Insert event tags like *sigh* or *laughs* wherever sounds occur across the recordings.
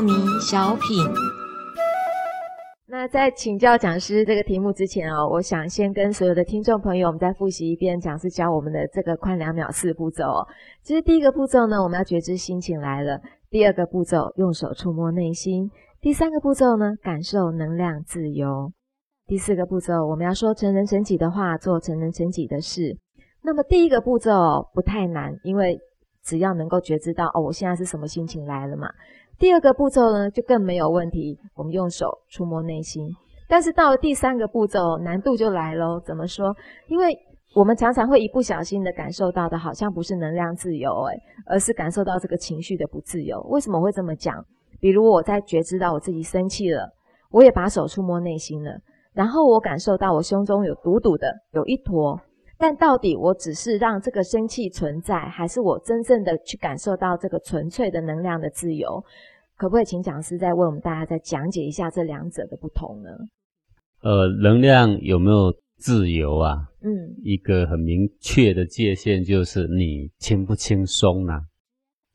迷小品。那在请教讲师这个题目之前哦，我想先跟所有的听众朋友，我们再复习一遍讲师教我们的这个宽两秒四步骤哦。其实第一个步骤呢，我们要觉知心情来了；第二个步骤，用手触摸内心；第三个步骤呢，感受能量自由；第四个步骤，我们要说成人成己的话，做成人成己的事。那么第一个步骤不太难，因为只要能够觉知到哦，我现在是什么心情来了嘛。第二个步骤呢，就更没有问题。我们用手触摸内心，但是到了第三个步骤，难度就来喽。怎么说？因为我们常常会一不小心的感受到的，好像不是能量自由，诶，而是感受到这个情绪的不自由。为什么会这么讲？比如我在觉知到我自己生气了，我也把手触摸内心了，然后我感受到我胸中有堵堵的，有一坨。但到底我只是让这个生气存在，还是我真正的去感受到这个纯粹的能量的自由？可不可以请讲师再为我们大家再讲解一下这两者的不同呢？呃，能量有没有自由啊？嗯，一个很明确的界限就是你轻不轻松呢？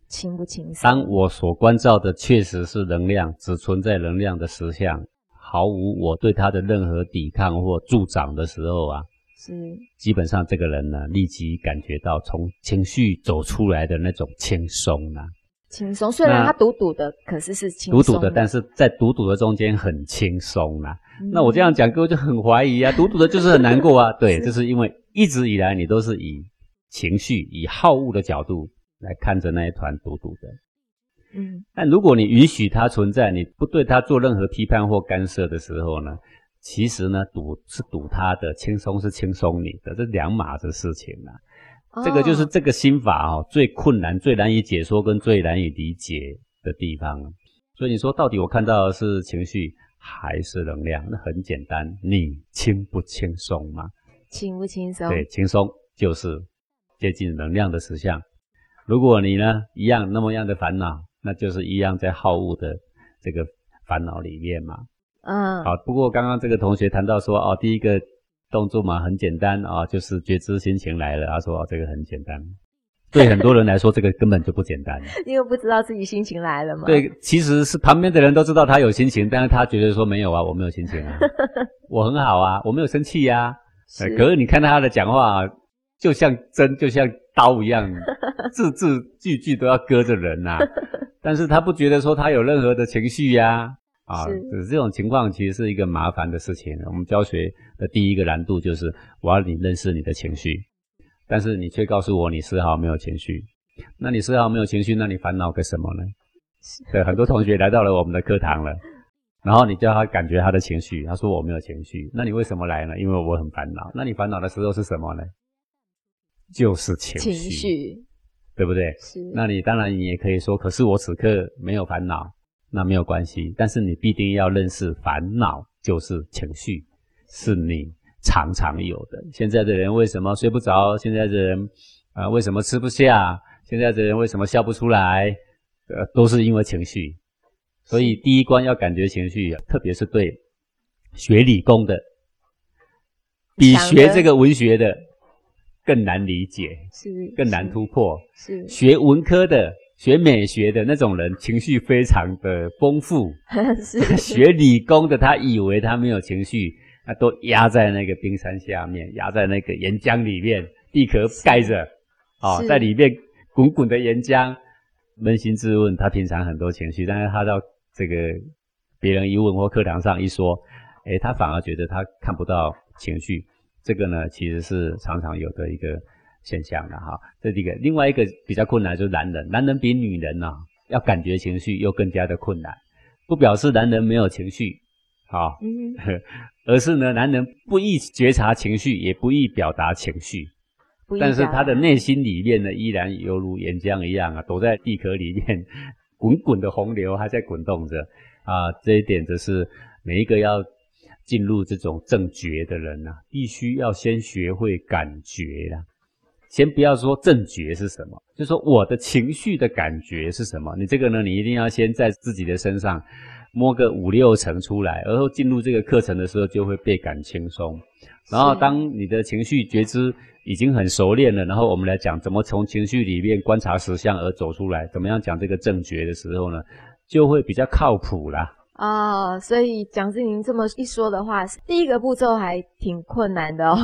轻不轻松？当我所关照的确实是能量，只存在能量的实相，毫无我对它的任何抵抗或助长的时候啊。是，基本上这个人呢，立即感觉到从情绪走出来的那种轻松啊，轻松。虽然他堵堵的，可是是轻堵堵的，但是在堵堵的中间很轻松啊。那我这样讲，各位就很怀疑啊，*laughs* 堵堵的就是很难过啊。*laughs* 对，就是因为一直以来你都是以情绪、以好恶的角度来看着那一团堵堵的。嗯，但如果你允许它存在，你不对它做任何批判或干涉的时候呢？其实呢，赌是赌他的，轻松是轻松你的，这两码子事情啊。这个就是这个心法哦，最困难、最难以解说跟最难以理解的地方。所以你说到底我看到的是情绪还是能量？那很简单，你轻不轻松嘛？轻不轻松？对，轻松就是接近能量的实相。如果你呢一样那么样的烦恼，那就是一样在好恶的这个烦恼里面嘛。嗯，好。不过刚刚这个同学谈到说，哦，第一个动作嘛很简单啊，就是觉知心情来了。他说，哦，这个很简单。*laughs* 对很多人来说，这个根本就不简单。*laughs* 因为不知道自己心情来了嘛。对，其实是旁边的人都知道他有心情，但是他觉得说没有啊，我没有心情啊，*laughs* 我很好啊，我没有生气呀。可是你看他的讲话，就像针，就像刀一样，字字句句都要割着人呐。但是他不觉得说他有任何的情绪呀。啊，是这种情况，其实是一个麻烦的事情。我们教学的第一个难度就是，我要你认识你的情绪，但是你却告诉我你丝毫没有情绪。那你丝毫没有情绪，那你烦恼个什么呢？对，很多同学来到了我们的课堂了，然后你叫他感觉他的情绪，他说我没有情绪。那你为什么来呢？因为我很烦恼。那你烦恼的时候是什么呢？就是情绪，情绪，对不对？是。那你当然你也可以说，可是我此刻没有烦恼。那没有关系，但是你必定要认识，烦恼就是情绪，是你常常有的。现在的人为什么睡不着？现在的人啊，为什么吃不下？现在的人为什么笑不出来？呃，都是因为情绪。所以第一关要感觉情绪，特别是对学理工的，比学这个文学的更难理解，是更难突破。是学文科的。学美学的那种人情绪非常的丰富，*laughs* 是 *laughs* 学理工的，他以为他没有情绪，那都压在那个冰山下面，压在那个岩浆里面，地壳盖着，哦，在里面滚滚的岩浆。扪心自问，他平常很多情绪，但是他到这个别人一问或课堂上一说，诶，他反而觉得他看不到情绪。这个呢，其实是常常有的一个。现象了哈，这是一个。另外一个比较困难就是男人，男人比女人呢要感觉情绪又更加的困难。不表示男人没有情绪，好，*laughs* 而是呢，男人不易觉察情绪，也不易表达情绪，但是他的内心里面呢，依然犹如岩浆一样啊，躲在地壳里面，*laughs* 滚滚的洪流还在滚动着啊。这一点则是每一个要进入这种正觉的人呐，必须要先学会感觉啦。先不要说正觉是什么，就说我的情绪的感觉是什么。你这个呢，你一定要先在自己的身上摸个五六层出来，然后进入这个课程的时候就会倍感轻松。然后当你的情绪觉知已经很熟练了，然后我们来讲怎么从情绪里面观察实相而走出来，怎么样讲这个正觉的时候呢，就会比较靠谱啦。哦，所以讲师您这么一说的话，第一个步骤还挺困难的哦。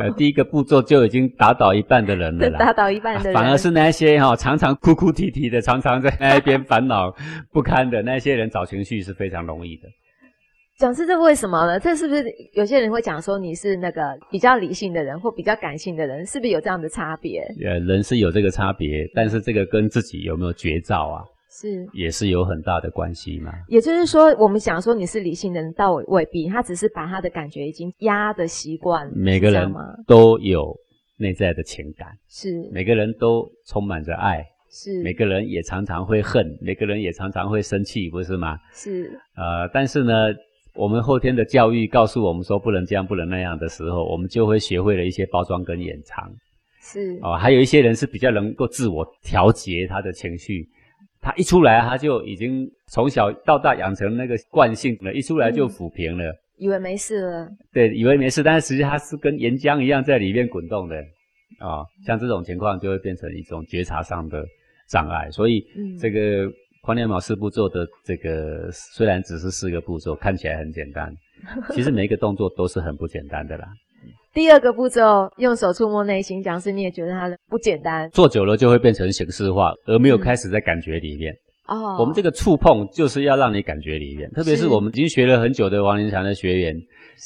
呃，第一个步骤就已经打倒一半的人了啦，*laughs* 打倒一半的人，反而是那些哈常常哭哭啼啼的，常常在那一边烦恼不堪的那些人找情绪是非常容易的。讲师，这为什么呢？这是不是有些人会讲说你是那个比较理性的人或比较感性的人，是不是有这样的差别？呃，人是有这个差别，但是这个跟自己有没有绝招啊？是，也是有很大的关系嘛。也就是说，我们想说你是理性人，倒未必，他只是把他的感觉已经压的习惯。每个人都有内在的情感，是每个人都充满着爱，是每个人也常常会恨，每个人也常常会生气，不是吗？是。呃，但是呢，我们后天的教育告诉我们说不能这样，不能那样的时候，我们就会学会了一些包装跟掩藏。是哦，还有一些人是比较能够自我调节他的情绪。他一出来，他就已经从小到大养成那个惯性了，一出来就抚平了，以为没事了。对，以为没事，但是实际他是跟岩浆一样在里面滚动的啊。像这种情况就会变成一种觉察上的障碍。所以，这个宽念毛四步骤的这个虽然只是四个步骤，看起来很简单，其实每一个动作都是很不简单的啦。第二个步骤，用手触摸内心，讲师你也觉得它不简单。做久了就会变成形式化，而没有开始在感觉里面。哦，我们这个触碰就是要让你感觉里面，特别是我们已经学了很久的王林强的学员，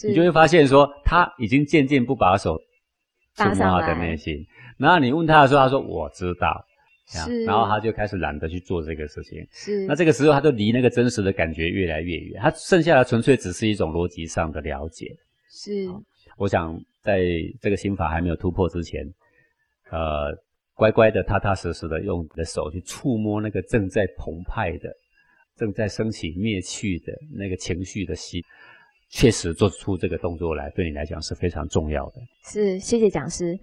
你就会发现说他已经渐渐不把手触摸他的内心。然后你问他的时候，他说我知道，是，然后他就开始懒得去做这个事情。是，那这个时候他就离那个真实的感觉越来越远，他剩下的纯粹只是一种逻辑上的了解。是，我想。在这个心法还没有突破之前，呃，乖乖的、踏踏实实的用你的手去触摸那个正在澎湃的、正在升起灭去的那个情绪的心，确实做出这个动作来，对你来讲是非常重要的。是，谢谢讲师。